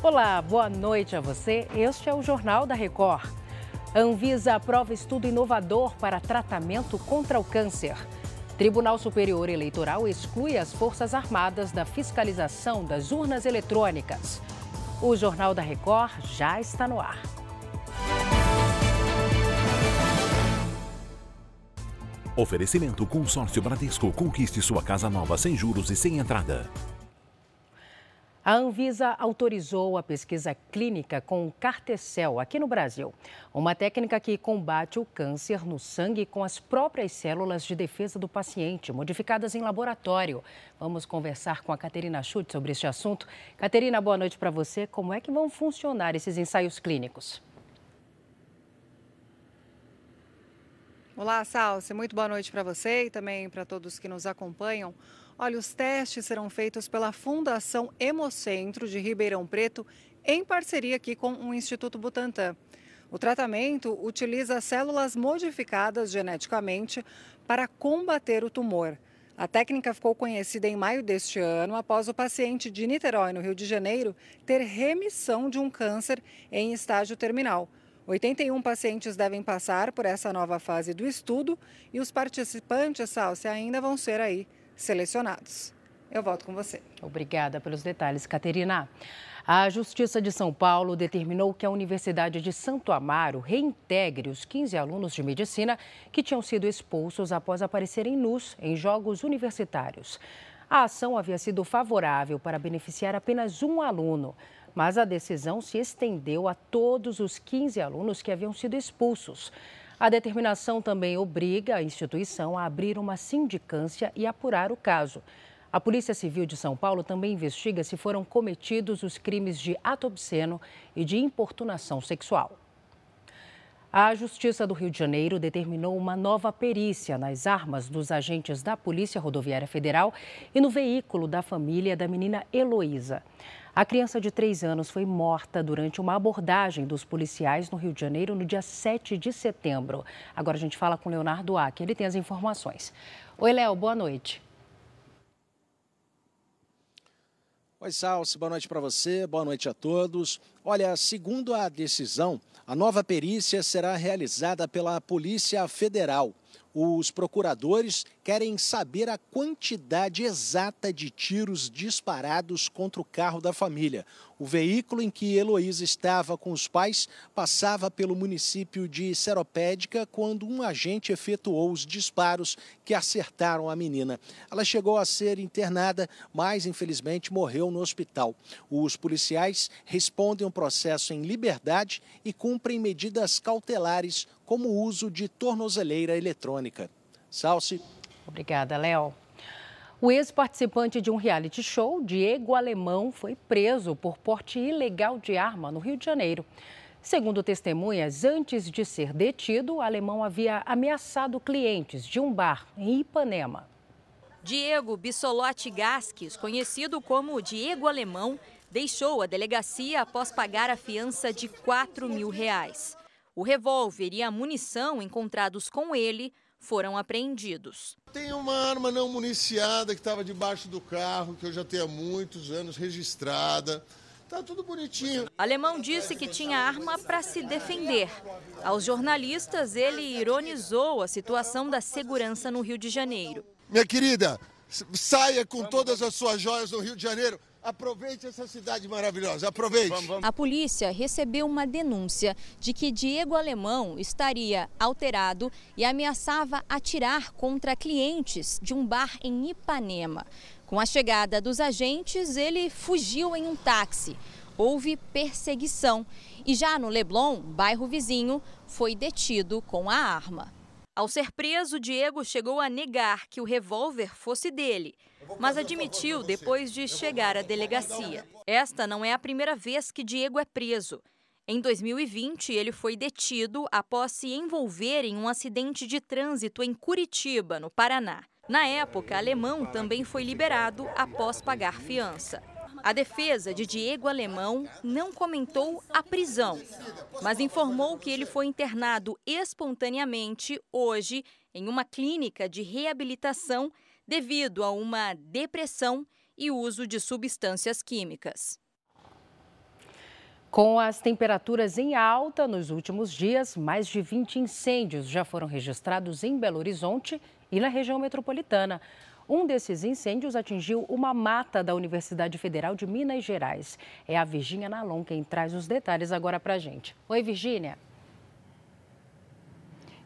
Olá, boa noite a você. Este é o Jornal da Record. Anvisa aprova estudo inovador para tratamento contra o câncer. Tribunal Superior Eleitoral exclui as Forças Armadas da fiscalização das urnas eletrônicas. O Jornal da Record já está no ar. Oferecimento Consórcio Bradesco. Conquiste sua casa nova sem juros e sem entrada. A Anvisa autorizou a pesquisa clínica com Cartecel aqui no Brasil, uma técnica que combate o câncer no sangue com as próprias células de defesa do paciente, modificadas em laboratório. Vamos conversar com a Caterina Schultz sobre este assunto. Caterina, boa noite para você. Como é que vão funcionar esses ensaios clínicos? Olá, Salce. Muito boa noite para você e também para todos que nos acompanham. Olha, os testes serão feitos pela Fundação Hemocentro de Ribeirão Preto, em parceria aqui com o Instituto Butantan. O tratamento utiliza células modificadas geneticamente para combater o tumor. A técnica ficou conhecida em maio deste ano após o paciente de Niterói, no Rio de Janeiro, ter remissão de um câncer em estágio terminal. 81 pacientes devem passar por essa nova fase do estudo e os participantes, Salce, ainda vão ser aí selecionados. Eu volto com você. Obrigada pelos detalhes, Caterina. A Justiça de São Paulo determinou que a Universidade de Santo Amaro reintegre os 15 alunos de medicina que tinham sido expulsos após aparecerem nus em jogos universitários. A ação havia sido favorável para beneficiar apenas um aluno mas a decisão se estendeu a todos os 15 alunos que haviam sido expulsos. A determinação também obriga a instituição a abrir uma sindicância e apurar o caso. A Polícia Civil de São Paulo também investiga se foram cometidos os crimes de ato obsceno e de importunação sexual. A Justiça do Rio de Janeiro determinou uma nova perícia nas armas dos agentes da Polícia Rodoviária Federal e no veículo da família da menina Heloísa. A criança de três anos foi morta durante uma abordagem dos policiais no Rio de Janeiro no dia 7 de setembro. Agora a gente fala com Leonardo Ack, ele tem as informações. Oi, Léo, boa noite. Oi, Salsi, boa noite para você, boa noite a todos. Olha, segundo a decisão, a nova perícia será realizada pela Polícia Federal. Os procuradores querem saber a quantidade exata de tiros disparados contra o carro da família. O veículo em que Heloísa estava com os pais passava pelo município de Seropédica quando um agente efetuou os disparos que acertaram a menina. Ela chegou a ser internada, mas infelizmente morreu no hospital. Os policiais respondem o processo em liberdade e cumprem medidas cautelares como o uso de tornozeleira eletrônica. Salce. Obrigada, Léo. O ex-participante de um reality show, Diego Alemão, foi preso por porte ilegal de arma no Rio de Janeiro. Segundo testemunhas, antes de ser detido, o alemão havia ameaçado clientes de um bar em Ipanema. Diego Bissolotti Gasques, conhecido como Diego Alemão, deixou a delegacia após pagar a fiança de 4 mil reais. O revólver e a munição encontrados com ele foram apreendidos. Tem uma arma não municiada que estava debaixo do carro, que eu já tenho há muitos anos registrada. Tá tudo bonitinho. Alemão disse que tinha arma para se defender. Aos jornalistas, ele ironizou a situação da segurança no Rio de Janeiro. Minha querida, saia com todas as suas joias no Rio de Janeiro. Aproveite essa cidade maravilhosa, aproveite. Vamos, vamos. A polícia recebeu uma denúncia de que Diego Alemão estaria alterado e ameaçava atirar contra clientes de um bar em Ipanema. Com a chegada dos agentes, ele fugiu em um táxi. Houve perseguição e já no Leblon, bairro vizinho, foi detido com a arma. Ao ser preso, Diego chegou a negar que o revólver fosse dele, mas admitiu depois de chegar à delegacia. Esta não é a primeira vez que Diego é preso. Em 2020, ele foi detido após se envolver em um acidente de trânsito em Curitiba, no Paraná. Na época, Alemão também foi liberado após pagar fiança. A defesa de Diego Alemão não comentou a prisão, mas informou que ele foi internado espontaneamente hoje em uma clínica de reabilitação devido a uma depressão e uso de substâncias químicas. Com as temperaturas em alta nos últimos dias, mais de 20 incêndios já foram registrados em Belo Horizonte e na região metropolitana. Um desses incêndios atingiu uma mata da Universidade Federal de Minas Gerais. É a Virgínia Nalon quem traz os detalhes agora para a gente. Oi, Virgínia.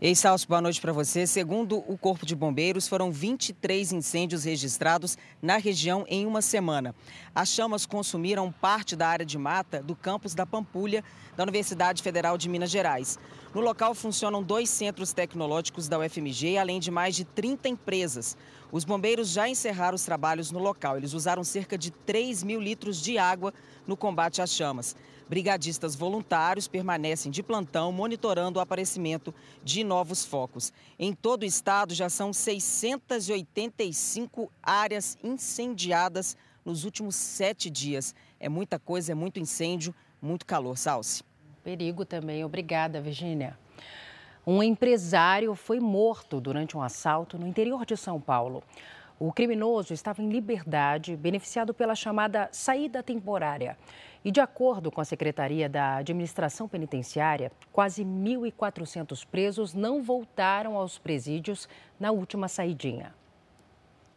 Ei, Salso, boa noite para você. Segundo o Corpo de Bombeiros, foram 23 incêndios registrados na região em uma semana. As chamas consumiram parte da área de mata do campus da Pampulha, da Universidade Federal de Minas Gerais. No local funcionam dois centros tecnológicos da UFMG, além de mais de 30 empresas. Os bombeiros já encerraram os trabalhos no local. Eles usaram cerca de 3 mil litros de água no combate às chamas. Brigadistas voluntários permanecem de plantão monitorando o aparecimento de novos focos. Em todo o estado já são 685 áreas incendiadas nos últimos sete dias. É muita coisa, é muito incêndio, muito calor. Salce. Perigo também. Obrigada, Virgínia. Um empresário foi morto durante um assalto no interior de São Paulo. O criminoso estava em liberdade, beneficiado pela chamada saída temporária. E de acordo com a Secretaria da Administração Penitenciária, quase 1.400 presos não voltaram aos presídios na última saidinha.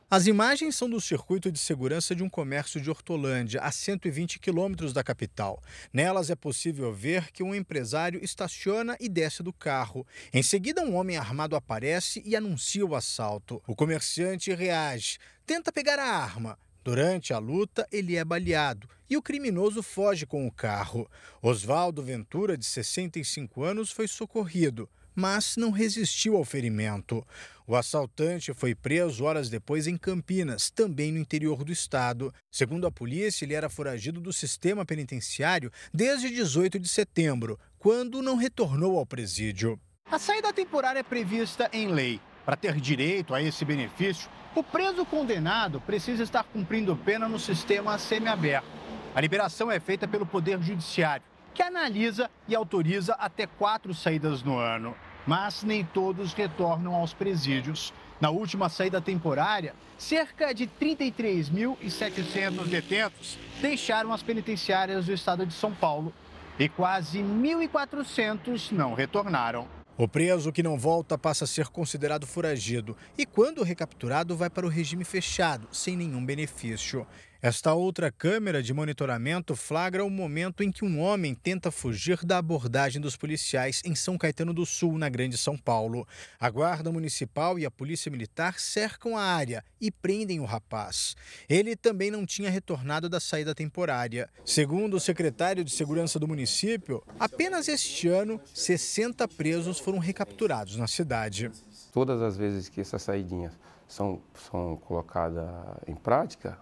As imagens são do circuito de segurança de um comércio de Hortolândia, a 120 quilômetros da capital. Nelas é possível ver que um empresário estaciona e desce do carro. Em seguida, um homem armado aparece e anuncia o assalto. O comerciante reage, tenta pegar a arma, Durante a luta, ele é baleado e o criminoso foge com o carro. Oswaldo Ventura, de 65 anos, foi socorrido, mas não resistiu ao ferimento. O assaltante foi preso horas depois em Campinas, também no interior do estado. Segundo a polícia, ele era foragido do sistema penitenciário desde 18 de setembro, quando não retornou ao presídio. A saída temporária é prevista em lei. Para ter direito a esse benefício, o preso condenado precisa estar cumprindo pena no sistema semiaberto. A liberação é feita pelo Poder Judiciário, que analisa e autoriza até quatro saídas no ano. Mas nem todos retornam aos presídios. Na última saída temporária, cerca de 33.700 detentos deixaram as penitenciárias do estado de São Paulo e quase 1.400 não retornaram. O preso que não volta passa a ser considerado foragido e, quando recapturado, vai para o regime fechado, sem nenhum benefício. Esta outra câmera de monitoramento flagra o momento em que um homem tenta fugir da abordagem dos policiais em São Caetano do Sul, na Grande São Paulo. A Guarda Municipal e a Polícia Militar cercam a área e prendem o rapaz. Ele também não tinha retornado da saída temporária. Segundo o secretário de Segurança do município, apenas este ano, 60 presos foram recapturados na cidade. Todas as vezes que essas saídinhas são, são colocadas em prática,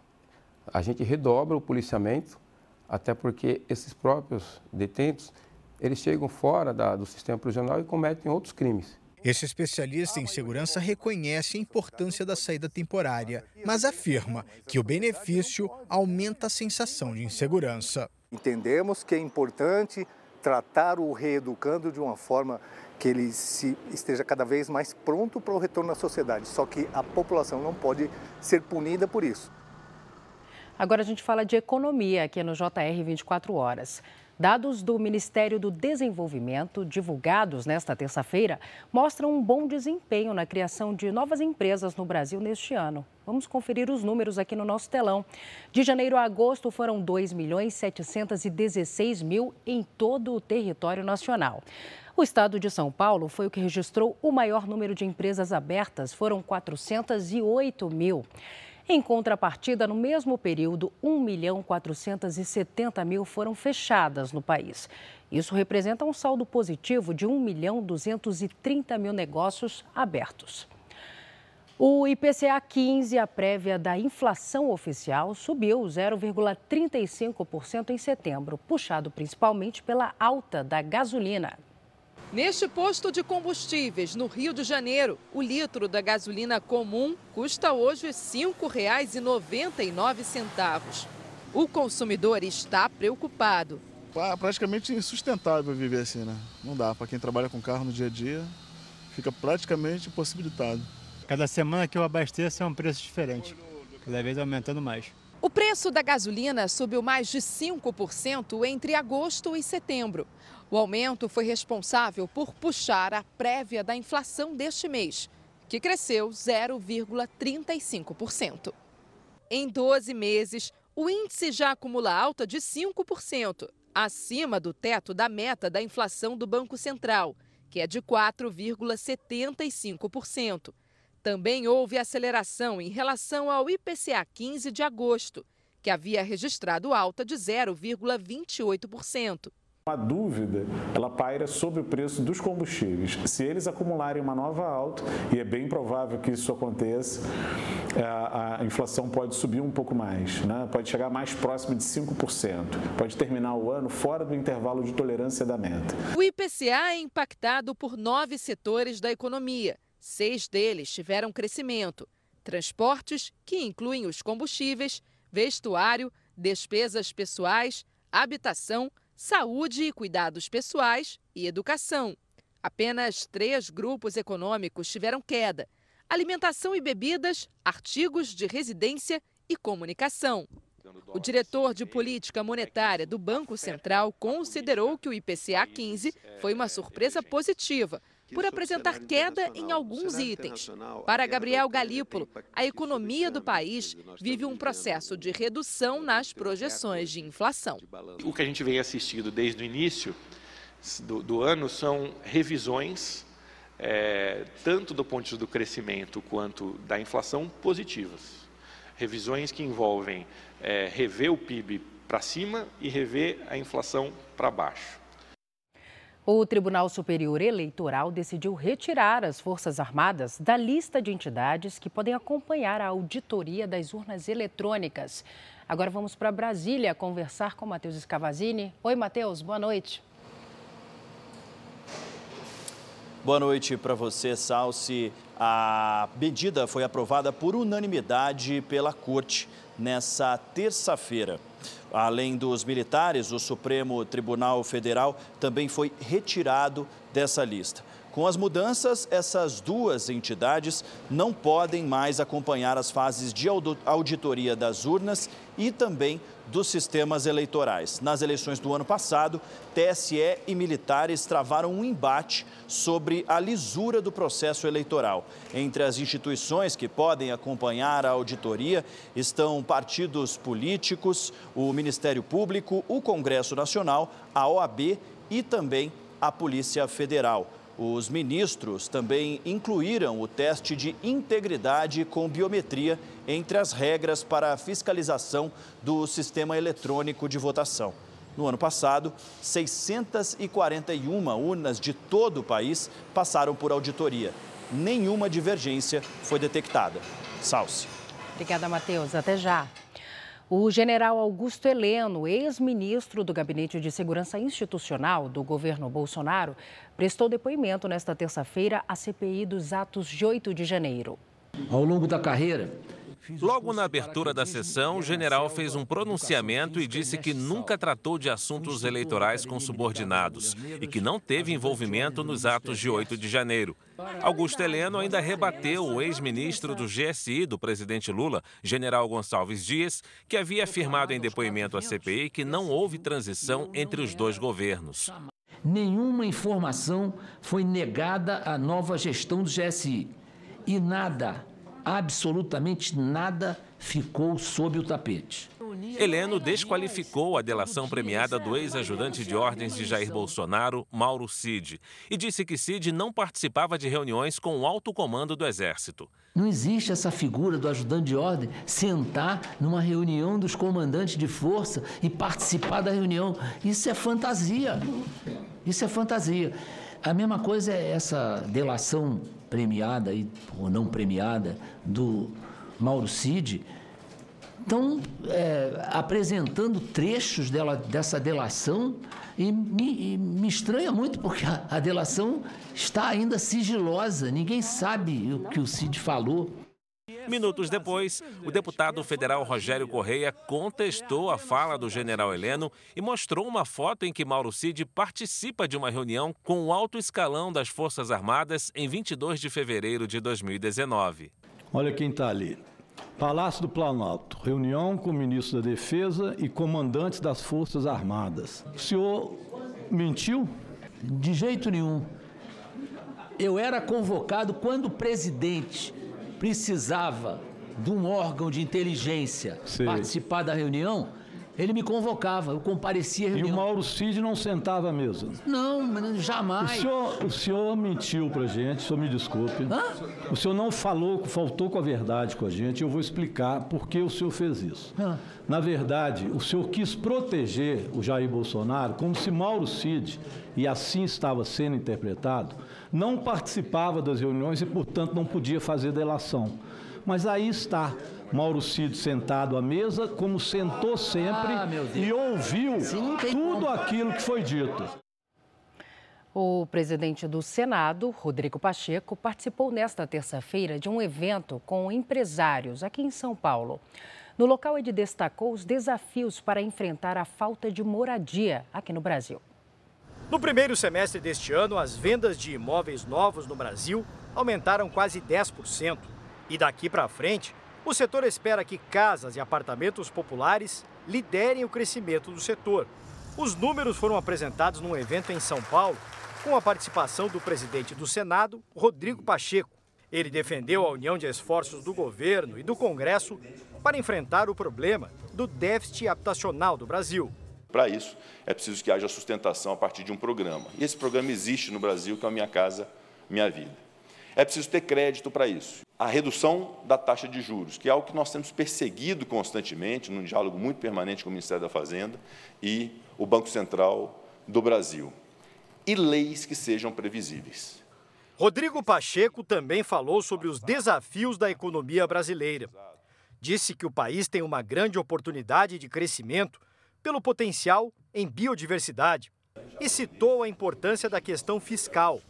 a gente redobra o policiamento, até porque esses próprios detentos, eles chegam fora da, do sistema prisional e cometem outros crimes. Esse especialista em segurança reconhece a importância da saída temporária, mas afirma que o benefício aumenta a sensação de insegurança. Entendemos que é importante tratar o reeducando de uma forma que ele se, esteja cada vez mais pronto para o retorno à sociedade. Só que a população não pode ser punida por isso. Agora a gente fala de economia aqui no JR 24 Horas. Dados do Ministério do Desenvolvimento, divulgados nesta terça-feira, mostram um bom desempenho na criação de novas empresas no Brasil neste ano. Vamos conferir os números aqui no nosso telão. De janeiro a agosto foram 2 milhões 716 mil em todo o território nacional. O estado de São Paulo foi o que registrou o maior número de empresas abertas, foram 408 mil. Em contrapartida, no mesmo período, 1 milhão 470 mil foram fechadas no país. Isso representa um saldo positivo de 1 milhão 230 mil negócios abertos. O IPCA 15, a prévia da inflação oficial, subiu 0,35% em setembro, puxado principalmente pela alta da gasolina. Neste posto de combustíveis, no Rio de Janeiro, o litro da gasolina comum custa hoje R$ 5,99. O consumidor está preocupado. Praticamente insustentável viver assim, né? Não dá. Para quem trabalha com carro no dia a dia, fica praticamente impossibilitado. Cada semana que eu abasteço é um preço diferente, cada vez aumentando mais. O preço da gasolina subiu mais de 5% entre agosto e setembro. O aumento foi responsável por puxar a prévia da inflação deste mês, que cresceu 0,35%. Em 12 meses, o índice já acumula alta de 5%, acima do teto da meta da inflação do Banco Central, que é de 4,75%. Também houve aceleração em relação ao IPCA 15 de agosto, que havia registrado alta de 0,28%. A dúvida, ela paira sobre o preço dos combustíveis. Se eles acumularem uma nova alta, e é bem provável que isso aconteça, é, a, inflação pode subir um pouco mais, né? pode chegar mais próximo de 5%, pode terminar o ano fora do intervalo de tolerância da meta. O IPCA é impactado por nove setores da economia. Seis deles tiveram crescimento. Transportes, que incluem os combustíveis, vestuário, despesas pessoais, habitação, saúde e cuidados pessoais e educação. Apenas três grupos econômicos tiveram queda: alimentação e bebidas, artigos de residência e comunicação. O diretor de política monetária do Banco Central considerou que o IPCA 15 foi uma surpresa positiva por apresentar queda em alguns itens. Para Gabriel Galípolo, a economia do país vive um processo de redução nas projeções de inflação. O que a gente vem assistindo desde o início do, do ano são revisões, é, tanto do ponto de vista do crescimento quanto da inflação, positivas. Revisões que envolvem é, rever o PIB para cima e rever a inflação para baixo. O Tribunal Superior Eleitoral decidiu retirar as Forças Armadas da lista de entidades que podem acompanhar a auditoria das urnas eletrônicas. Agora vamos para Brasília conversar com Matheus Escavazini. Oi, Matheus, boa noite. Boa noite para você, Salsi. A medida foi aprovada por unanimidade pela Corte nessa terça-feira. Além dos militares, o Supremo Tribunal Federal também foi retirado dessa lista. Com as mudanças, essas duas entidades não podem mais acompanhar as fases de auditoria das urnas e também dos sistemas eleitorais. Nas eleições do ano passado, TSE e militares travaram um embate sobre a lisura do processo eleitoral. Entre as instituições que podem acompanhar a auditoria estão partidos políticos, o Ministério Público, o Congresso Nacional, a OAB e também a Polícia Federal. Os ministros também incluíram o teste de integridade com biometria entre as regras para a fiscalização do sistema eletrônico de votação. No ano passado, 641 urnas de todo o país passaram por auditoria. Nenhuma divergência foi detectada. Salce. Obrigada, Matheus. Até já. O general Augusto Heleno, ex-ministro do Gabinete de Segurança Institucional do governo Bolsonaro, prestou depoimento nesta terça-feira à CPI dos atos de 8 de janeiro. Ao longo da carreira, Logo na abertura da sessão, o general fez um pronunciamento e disse que nunca tratou de assuntos eleitorais com subordinados e que não teve envolvimento nos atos de 8 de janeiro. Augusto Heleno ainda rebateu o ex-ministro do GSI do presidente Lula, general Gonçalves Dias, que havia afirmado em depoimento à CPI que não houve transição entre os dois governos. Nenhuma informação foi negada à nova gestão do GSI e nada absolutamente nada ficou sob o tapete. Heleno desqualificou a delação premiada do ex-ajudante de ordens de Jair Bolsonaro, Mauro Cid, e disse que Cid não participava de reuniões com o alto comando do Exército. Não existe essa figura do ajudante de ordem sentar numa reunião dos comandantes de força e participar da reunião. Isso é fantasia. Isso é fantasia. A mesma coisa é essa delação premiada ou não premiada do Mauro Cid, estão é, apresentando trechos dela, dessa delação e me, e me, estranha muito porque a, a delação está ainda sigilosa, ninguém sabe o que o Cid falou. Minutos depois, o deputado federal Rogério Correia contestou a fala do general Heleno e mostrou uma foto em que Mauro Cid participa de uma reunião com o alto escalão das Forças Armadas em 22 de fevereiro de 2019. Olha quem está ali. Palácio do Planalto, reunião com o ministro da Defesa e comandantes das Forças Armadas. O senhor mentiu? De jeito nenhum. Eu era convocado quando o presidente precisava de um órgão de inteligência Sim. participar da reunião ele me convocava, eu comparecia à reunião. E o Mauro Cid não sentava à mesa? Não, jamais. O senhor, o senhor mentiu pra gente, o senhor me desculpe. Hã? O senhor não falou, faltou com a verdade com a gente, eu vou explicar por que o senhor fez isso. Hã? Na verdade, o senhor quis proteger o Jair Bolsonaro como se Mauro Cid, e assim estava sendo interpretado, não participava das reuniões e, portanto, não podia fazer delação. Mas aí está Mauro Cid sentado à mesa, como sentou sempre ah, e ouviu Sim, tudo aquilo que foi dito. O presidente do Senado, Rodrigo Pacheco, participou nesta terça-feira de um evento com empresários aqui em São Paulo. No local, ele destacou os desafios para enfrentar a falta de moradia aqui no Brasil. No primeiro semestre deste ano, as vendas de imóveis novos no Brasil aumentaram quase 10%. E daqui para frente, o setor espera que casas e apartamentos populares liderem o crescimento do setor. Os números foram apresentados num evento em São Paulo, com a participação do presidente do Senado, Rodrigo Pacheco. Ele defendeu a união de esforços do governo e do Congresso para enfrentar o problema do déficit habitacional do Brasil. Para isso, é preciso que haja sustentação a partir de um programa. E esse programa existe no Brasil, que é a Minha Casa Minha Vida. É preciso ter crédito para isso. A redução da taxa de juros, que é algo que nós temos perseguido constantemente, num diálogo muito permanente com o Ministério da Fazenda e o Banco Central do Brasil. E leis que sejam previsíveis. Rodrigo Pacheco também falou sobre os desafios da economia brasileira. Disse que o país tem uma grande oportunidade de crescimento pelo potencial em biodiversidade e citou a importância da questão fiscal,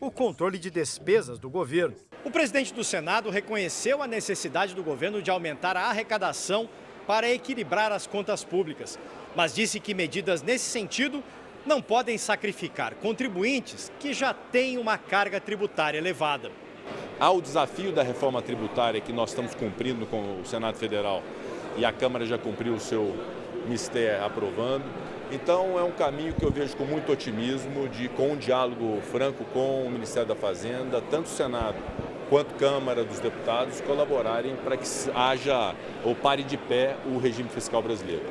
o controle de despesas do governo. O presidente do Senado reconheceu a necessidade do governo de aumentar a arrecadação para equilibrar as contas públicas, mas disse que medidas nesse sentido não podem sacrificar contribuintes que já têm uma carga tributária elevada. Há o desafio da reforma tributária que nós estamos cumprindo com o Senado Federal e a Câmara já cumpriu o seu mistério aprovando. Então é um caminho que eu vejo com muito otimismo, de com um diálogo franco com o Ministério da Fazenda, tanto o Senado quanto Câmara dos Deputados colaborarem para que haja ou pare de pé o regime fiscal brasileiro.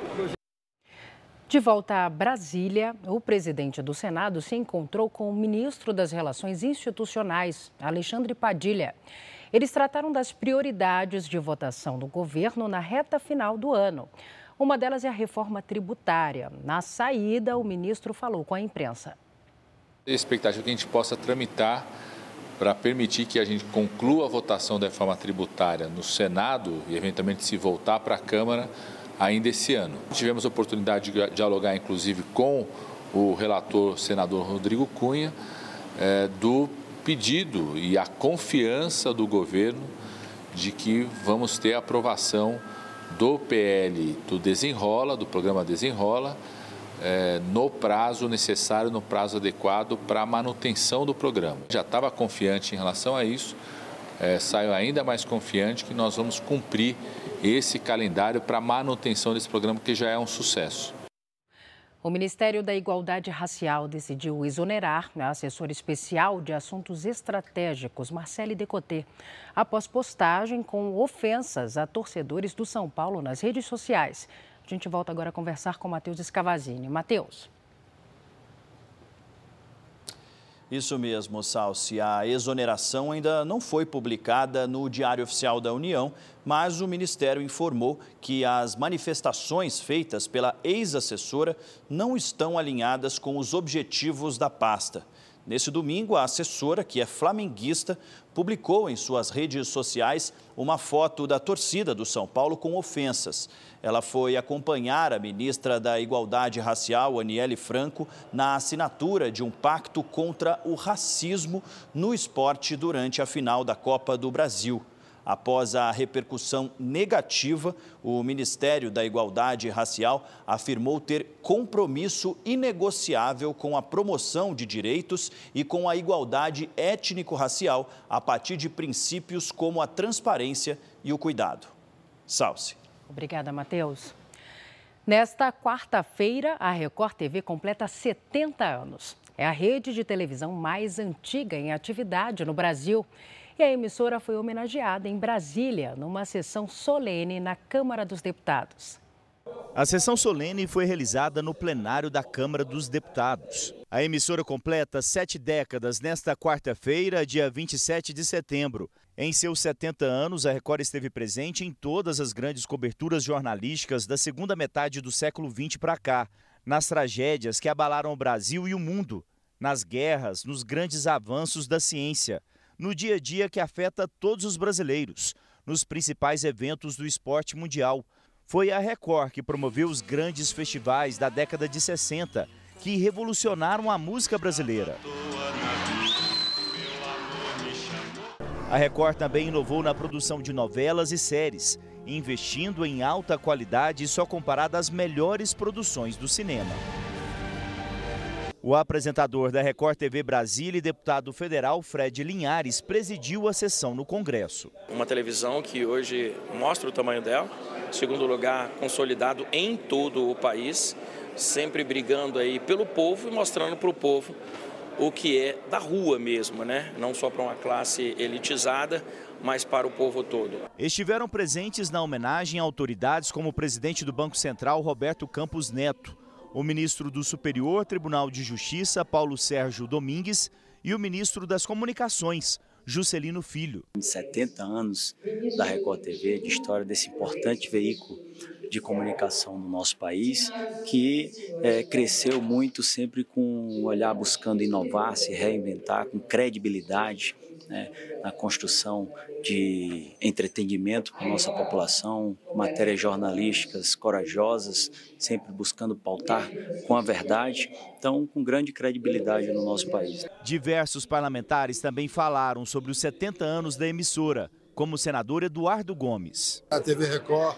De volta a Brasília, o presidente do Senado se encontrou com o ministro das Relações Institucionais, Alexandre Padilha. Eles trataram das prioridades de votação do governo na reta final do ano. Uma delas é a reforma tributária. Na saída, o ministro falou com a imprensa. A expectativa é que a gente possa tramitar para permitir que a gente conclua a votação da reforma tributária no Senado e, eventualmente, se voltar para a Câmara ainda esse ano. Tivemos a oportunidade de dialogar, inclusive, com o relator senador Rodrigo Cunha, é, do pedido e a confiança do governo de que vamos ter aprovação do PL do Desenrola, do programa Desenrola, é, no prazo necessário, no prazo adequado para a manutenção do programa. Já estava confiante em relação a isso, é, saio ainda mais confiante que nós vamos cumprir esse calendário para a manutenção desse programa, que já é um sucesso. O Ministério da Igualdade Racial decidiu exonerar a assessora especial de assuntos estratégicos, Marcele Decoté, após postagem com ofensas a torcedores do São Paulo nas redes sociais. A gente volta agora a conversar com Matheus Escavazini. Matheus. Isso mesmo, Salsi. A exoneração ainda não foi publicada no Diário Oficial da União, mas o Ministério informou que as manifestações feitas pela ex-assessora não estão alinhadas com os objetivos da pasta. Nesse domingo, a assessora, que é flamenguista, publicou em suas redes sociais uma foto da torcida do São Paulo com ofensas. Ela foi acompanhar a ministra da Igualdade Racial, Aniele Franco, na assinatura de um pacto contra o racismo no esporte durante a final da Copa do Brasil. Após a repercussão negativa, o Ministério da Igualdade Racial afirmou ter compromisso inegociável com a promoção de direitos e com a igualdade étnico-racial a partir de princípios como a transparência e o cuidado. Salce. Obrigada, Matheus. Nesta quarta-feira, a Record TV completa 70 anos. É a rede de televisão mais antiga em atividade no Brasil. E a emissora foi homenageada em Brasília, numa sessão solene na Câmara dos Deputados. A sessão solene foi realizada no plenário da Câmara dos Deputados. A emissora completa sete décadas nesta quarta-feira, dia 27 de setembro. Em seus 70 anos, a Record esteve presente em todas as grandes coberturas jornalísticas da segunda metade do século XX para cá, nas tragédias que abalaram o Brasil e o mundo, nas guerras, nos grandes avanços da ciência, no dia a dia que afeta todos os brasileiros, nos principais eventos do esporte mundial. Foi a Record que promoveu os grandes festivais da década de 60, que revolucionaram a música brasileira. A Record também inovou na produção de novelas e séries, investindo em alta qualidade só comparada às melhores produções do cinema. O apresentador da Record TV Brasília e deputado federal Fred Linhares presidiu a sessão no Congresso. Uma televisão que hoje mostra o tamanho dela, segundo lugar consolidado em todo o país, sempre brigando aí pelo povo e mostrando para o povo o que é da rua mesmo, né? Não só para uma classe elitizada, mas para o povo todo. Estiveram presentes na homenagem autoridades como o presidente do Banco Central, Roberto Campos Neto, o ministro do Superior Tribunal de Justiça, Paulo Sérgio Domingues, e o ministro das Comunicações, Juscelino Filho. 70 anos da Record TV, de história desse importante veículo de comunicação no nosso país, que é, cresceu muito sempre com um olhar buscando inovar, se reinventar, com credibilidade né, na construção de entretenimento para a nossa população, matérias jornalísticas corajosas, sempre buscando pautar com a verdade, então com grande credibilidade no nosso país. Diversos parlamentares também falaram sobre os 70 anos da emissora, como o senador Eduardo Gomes. A TV Record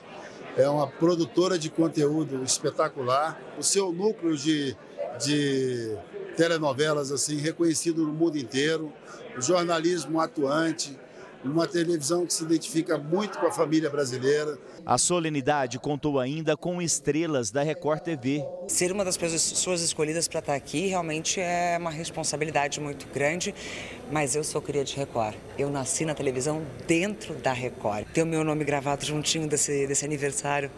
é uma produtora de conteúdo espetacular. O seu núcleo de, de telenovelas assim reconhecido no mundo inteiro, o jornalismo atuante, uma televisão que se identifica muito com a família brasileira. A solenidade contou ainda com estrelas da Record TV. Ser uma das pessoas escolhidas para estar aqui realmente é uma responsabilidade muito grande, mas eu sou cria de Record. Eu nasci na televisão dentro da Record. Ter o meu nome gravado juntinho desse, desse aniversário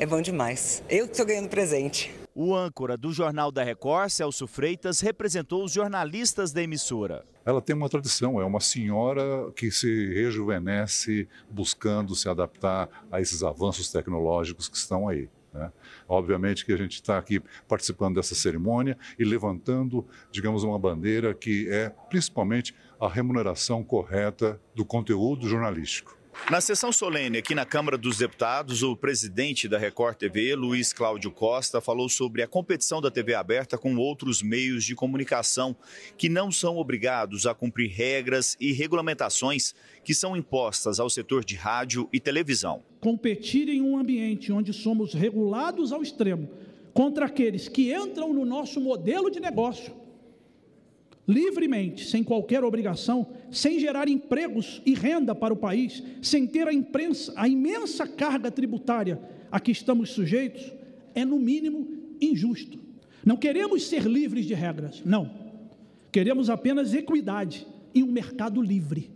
é bom demais. Eu que estou ganhando presente. O âncora do Jornal da Record, Celso Freitas, representou os jornalistas da emissora. Ela tem uma tradição, é uma senhora que se rejuvenesce buscando se adaptar a esses avanços tecnológicos que estão aí. Né? Obviamente que a gente está aqui participando dessa cerimônia e levantando, digamos, uma bandeira que é principalmente a remuneração correta do conteúdo jornalístico. Na sessão solene aqui na Câmara dos Deputados, o presidente da Record TV, Luiz Cláudio Costa, falou sobre a competição da TV aberta com outros meios de comunicação que não são obrigados a cumprir regras e regulamentações que são impostas ao setor de rádio e televisão. Competir em um ambiente onde somos regulados ao extremo contra aqueles que entram no nosso modelo de negócio livremente, sem qualquer obrigação, sem gerar empregos e renda para o país, sem ter a, imprensa, a imensa carga tributária a que estamos sujeitos, é no mínimo injusto. Não queremos ser livres de regras, não. Queremos apenas equidade e um mercado livre.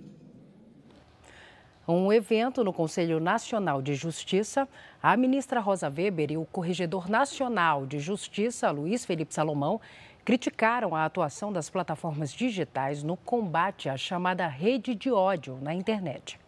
Um evento no Conselho Nacional de Justiça, a ministra Rosa Weber e o Corregedor Nacional de Justiça, Luiz Felipe Salomão, criticaram a atuação das plataformas digitais no combate à chamada rede de ódio na internet.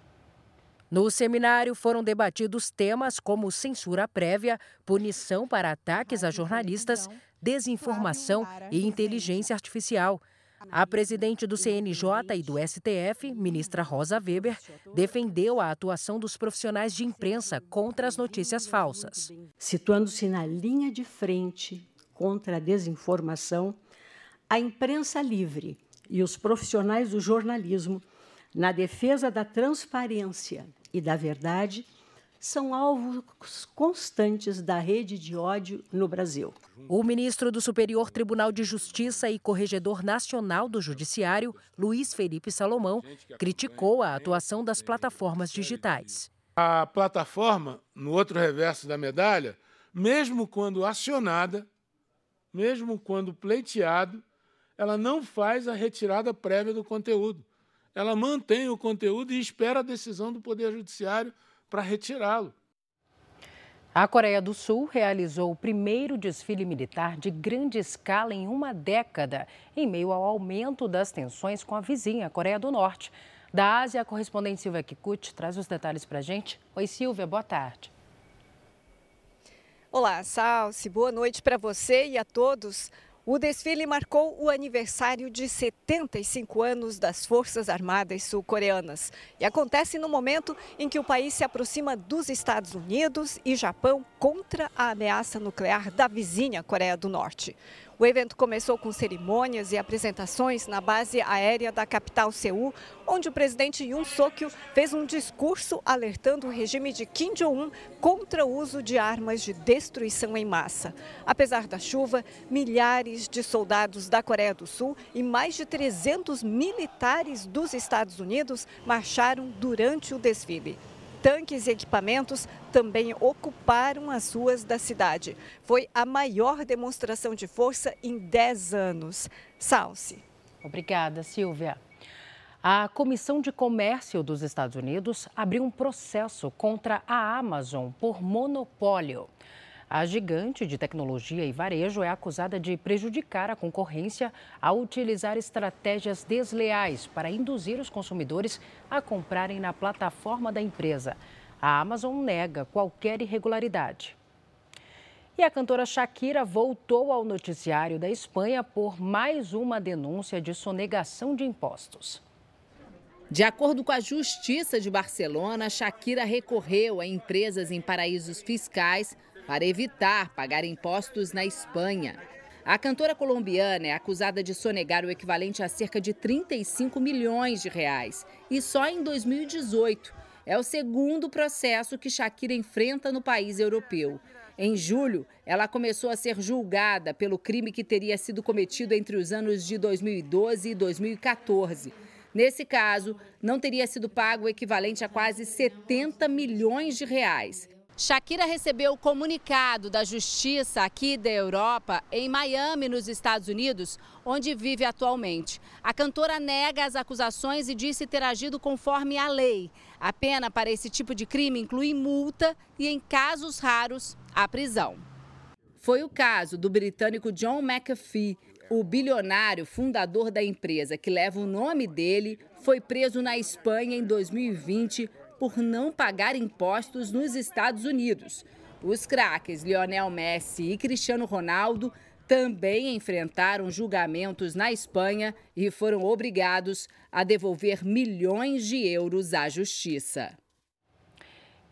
No seminário foram debatidos temas como censura prévia, punição para ataques a jornalistas, desinformação e inteligência artificial. A presidente do CNJ e do STF, ministra Rosa Weber, defendeu a atuação dos profissionais de imprensa contra as notícias falsas. Situando-se na linha de frente contra a desinformação, a imprensa livre e os profissionais do jornalismo, na defesa da transparência e da verdade, são alvos constantes da rede de ódio no Brasil. O ministro do Superior Tribunal de Justiça e Corregedor Nacional do Judiciário, Luiz Felipe Salomão, criticou a atuação das plataformas digitais. A plataforma, no outro reverso da medalha, mesmo quando acionada, mesmo quando pleiteado, ela não faz a retirada prévia do conteúdo. Ela mantém o conteúdo e espera a decisão do Poder Judiciário para retirá-lo. A Coreia do Sul realizou o primeiro desfile militar de grande escala em uma década, em meio ao aumento das tensões com a vizinha, a Coreia do Norte. Da Ásia, a correspondente Silvia Kikuchi traz os detalhes para a gente. Oi, Silvia, boa tarde. Olá, Salsi, boa noite para você e a todos. O desfile marcou o aniversário de 75 anos das Forças Armadas Sul-Coreanas e acontece no momento em que o país se aproxima dos Estados Unidos e Japão contra a ameaça nuclear da vizinha Coreia do Norte. O evento começou com cerimônias e apresentações na base aérea da capital Seul, onde o presidente Yoon Suk-yeol fez um discurso alertando o regime de Kim Jong-un contra o uso de armas de destruição em massa. Apesar da chuva, milhares de soldados da Coreia do Sul e mais de 300 militares dos Estados Unidos marcharam durante o desfile tanques e equipamentos também ocuparam as ruas da cidade. Foi a maior demonstração de força em 10 anos. Salce. Obrigada, Silvia. A Comissão de Comércio dos Estados Unidos abriu um processo contra a Amazon por monopólio. A gigante de tecnologia e varejo é acusada de prejudicar a concorrência ao utilizar estratégias desleais para induzir os consumidores a comprarem na plataforma da empresa. A Amazon nega qualquer irregularidade. E a cantora Shakira voltou ao noticiário da Espanha por mais uma denúncia de sonegação de impostos. De acordo com a Justiça de Barcelona, Shakira recorreu a empresas em paraísos fiscais para evitar pagar impostos na Espanha. A cantora colombiana é acusada de sonegar o equivalente a cerca de 35 milhões de reais. E só em 2018 é o segundo processo que Shakira enfrenta no país europeu. Em julho, ela começou a ser julgada pelo crime que teria sido cometido entre os anos de 2012 e 2014. Nesse caso, não teria sido pago o equivalente a quase 70 milhões de reais. Shakira recebeu o comunicado da Justiça aqui da Europa, em Miami, nos Estados Unidos, onde vive atualmente. A cantora nega as acusações e disse ter agido conforme a lei. A pena para esse tipo de crime inclui multa e, em casos raros, a prisão. Foi o caso do britânico John McAfee. O bilionário fundador da empresa que leva o nome dele foi preso na Espanha em 2020 por não pagar impostos nos Estados Unidos. Os craques Lionel Messi e Cristiano Ronaldo também enfrentaram julgamentos na Espanha e foram obrigados a devolver milhões de euros à justiça.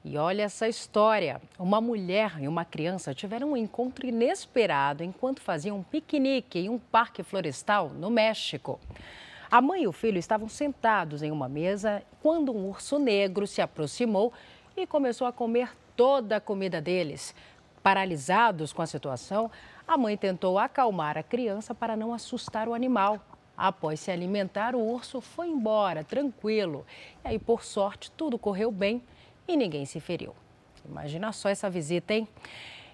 E olha essa história: uma mulher e uma criança tiveram um encontro inesperado enquanto faziam um piquenique em um parque florestal no México. A mãe e o filho estavam sentados em uma mesa quando um urso negro se aproximou e começou a comer toda a comida deles. Paralisados com a situação, a mãe tentou acalmar a criança para não assustar o animal. Após se alimentar, o urso foi embora, tranquilo. E aí, por sorte, tudo correu bem e ninguém se feriu. Imagina só essa visita, hein?